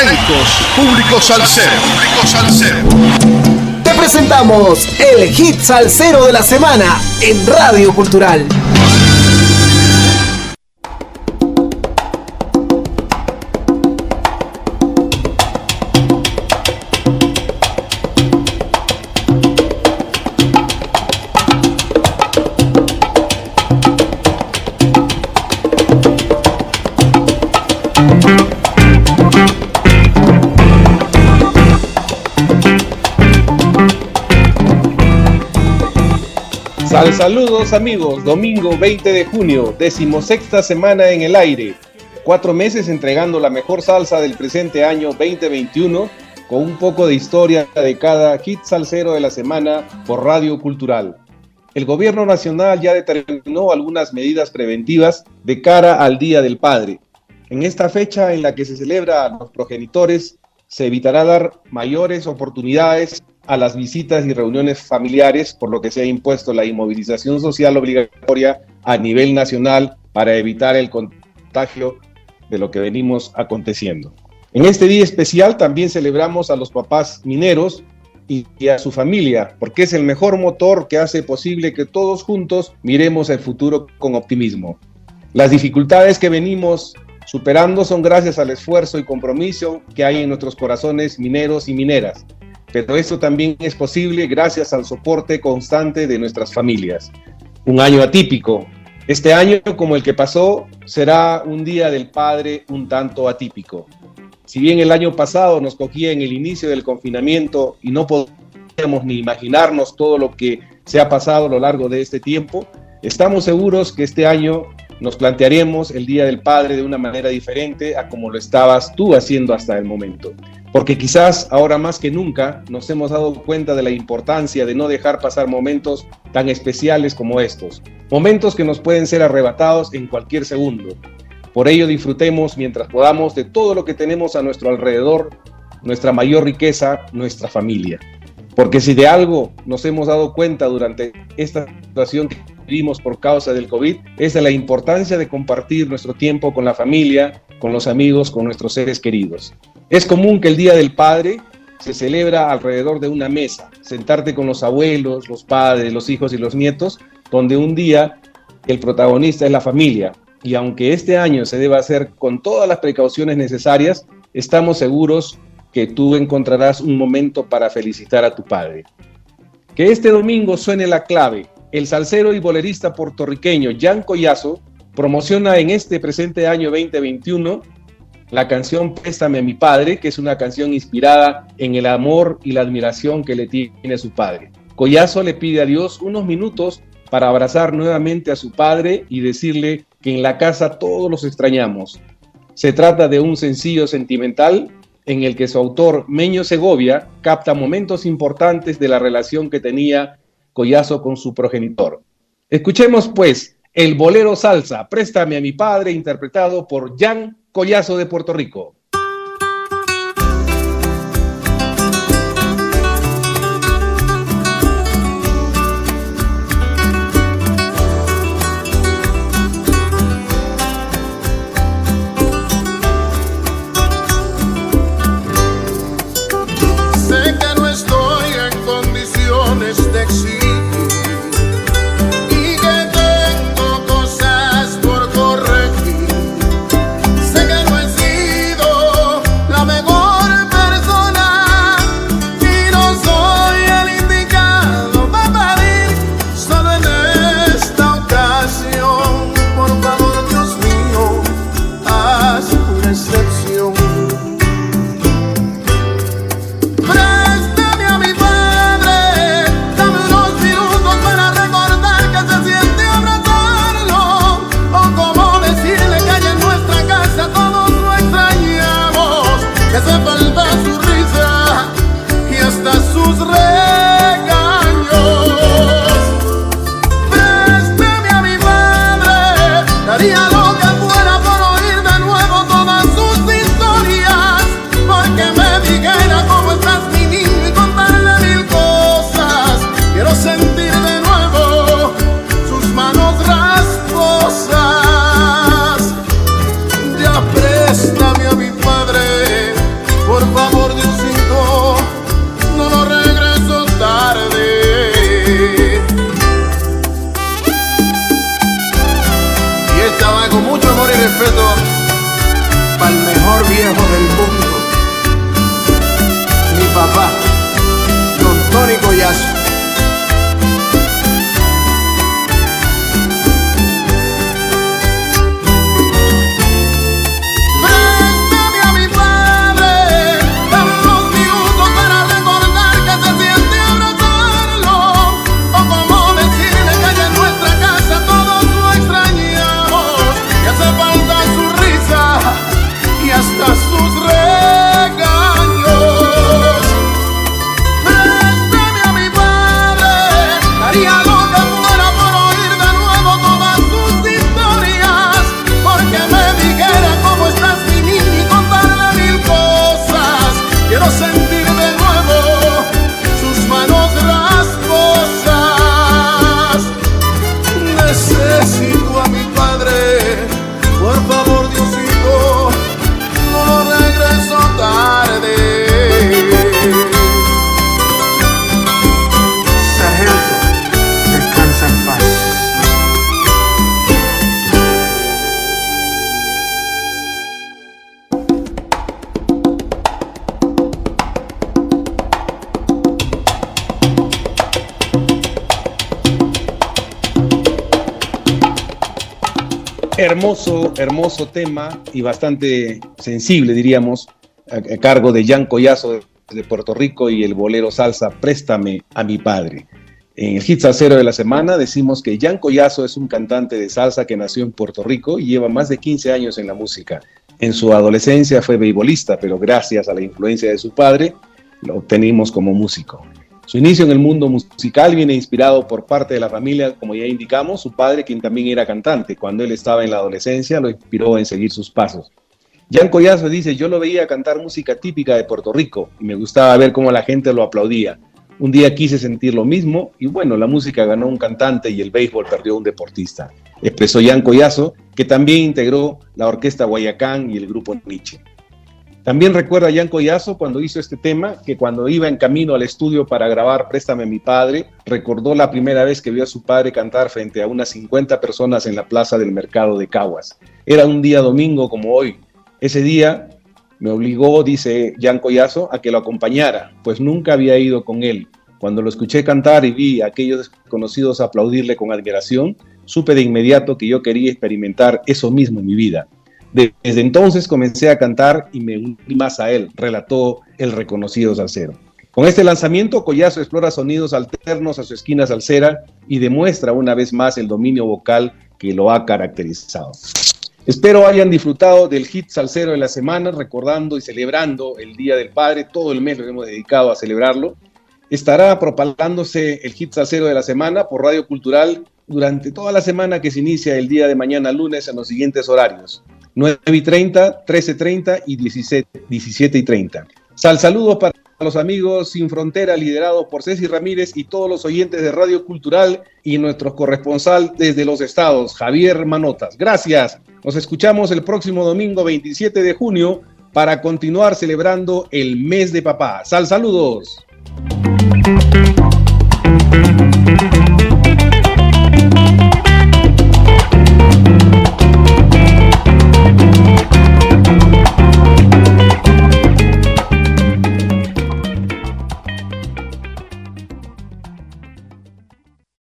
Atentos, público salsero. Público salsero. Te presentamos el hit salsero de la semana en Radio Cultural. Saludos amigos, domingo 20 de junio, decimosexta semana en el aire, cuatro meses entregando la mejor salsa del presente año 2021 con un poco de historia de cada hit salsero de la semana por Radio Cultural. El gobierno nacional ya determinó algunas medidas preventivas de cara al Día del Padre. En esta fecha en la que se celebra a los progenitores, se evitará dar mayores oportunidades a las visitas y reuniones familiares, por lo que se ha impuesto la inmovilización social obligatoria a nivel nacional para evitar el contagio de lo que venimos aconteciendo. En este día especial también celebramos a los papás mineros y, a su familia, porque es el mejor motor que hace posible que todos juntos miremos el futuro con optimismo. Las dificultades que venimos superando son gracias al esfuerzo y compromiso que hay en nuestros corazones mineros y mineras pero esto también es posible gracias al soporte constante de nuestras familias. Un año atípico. Este año, como el que pasó, será un día del padre un tanto atípico. Si bien el año pasado nos cogía en el inicio del confinamiento y no podíamos ni imaginarnos todo lo que se ha pasado a lo largo de este tiempo, estamos seguros que este año nos plantearemos el Día del Padre de una manera diferente a como lo estabas tú haciendo hasta el momento porque quizás ahora más que nunca nos hemos dado cuenta de la importancia de no dejar pasar momentos tan especiales como estos, momentos que nos pueden ser arrebatados en cualquier segundo. Por ello disfrutemos mientras podamos de todo lo que tenemos a nuestro alrededor, nuestra mayor riqueza, nuestra familia. Porque si de algo nos hemos dado cuenta durante esta situación que vivimos por causa del COVID, es de la importancia de compartir nuestro tiempo con la familia, con los amigos, con nuestros seres queridos. Es común que el Día del Padre se celebra alrededor de una mesa, sentarte con los abuelos, los padres, los hijos y los nietos, donde un día el protagonista es la familia. Y aunque este año se deba hacer con todas las precauciones necesarias, estamos seguros que tú encontrarás un momento para felicitar a tu padre. Que este domingo suene la clave. El salsero y bolerista puertorriqueño Jan Collazo promociona en este presente año 2021 la canción Préstame a mi padre, que es una canción inspirada en el amor y la admiración que le tiene su padre. Collazo le pide a Dios unos minutos para abrazar nuevamente a su padre y decirle que en la casa todos los extrañamos. Se trata de un sencillo sentimental en el que su autor, Meño Segovia, capta momentos importantes de la relación que tenía Collazo con su progenitor. Escuchemos pues el bolero salsa, Préstame a mi padre, interpretado por Jan Collazo de Puerto Rico. Hermoso, hermoso tema y bastante sensible, diríamos, a, cargo de Jan Collazo de Puerto Rico y el bolero salsa Préstame a mi padre. En el hit salsero de la semana decimos que Jan Collazo es un cantante de salsa que nació en Puerto Rico y lleva más de 15 años en la música. En su adolescencia fue beisbolista, pero gracias a la influencia de su padre lo obtenimos como músico. Su inicio en el mundo musical viene inspirado por parte de la familia, como ya indicamos, su padre, quien también era cantante. Cuando él estaba en la adolescencia, lo inspiró en seguir sus pasos. Jan Collazo dice, yo lo veía cantar música típica de Puerto Rico y me gustaba ver cómo la gente lo aplaudía. Un día quise sentir lo mismo y bueno, la música ganó un cantante y el béisbol perdió un deportista. Expresó Jan Collazo, que también integró la orquesta Guayacán y el grupo Nietzsche. También recuerda Jan Collazo cuando hizo este tema que cuando iba en camino al estudio para grabar Préstame mi padre, recordó la primera vez que vio a su padre cantar frente a unas 50 personas en la plaza del mercado de Caguas. Era un día domingo como hoy. Ese día me obligó, dice Jan Collazo, a que lo acompañara, pues nunca había ido con él. Cuando lo escuché cantar y vi a aquellos desconocidos aplaudirle con admiración, supe de inmediato que yo quería experimentar eso mismo en mi vida. Desde entonces comencé a cantar y me uní más a él, relató el reconocido salsero. Con este lanzamiento, Collazo explora sonidos alternos a su esquina salsera y demuestra una vez más el dominio vocal que lo ha caracterizado. Espero hayan disfrutado del hit salsero de la semana, recordando y celebrando el Día del Padre. Todo el mes lo hemos dedicado a celebrarlo. Estará propagándose el hit salsero de la semana por Radio Cultural durante toda la semana que se inicia el día de mañana lunes en los siguientes horarios. 9 y 30, 13 30 y 17, 17 y 30. Sal saludos para los amigos Sin Frontera, liderados por Ceci Ramírez y todos los oyentes de Radio Cultural y nuestro corresponsal desde los estados, Javier Manotas. Gracias. Nos escuchamos el próximo domingo 27 de junio para continuar celebrando el mes de papá. Sal saludos.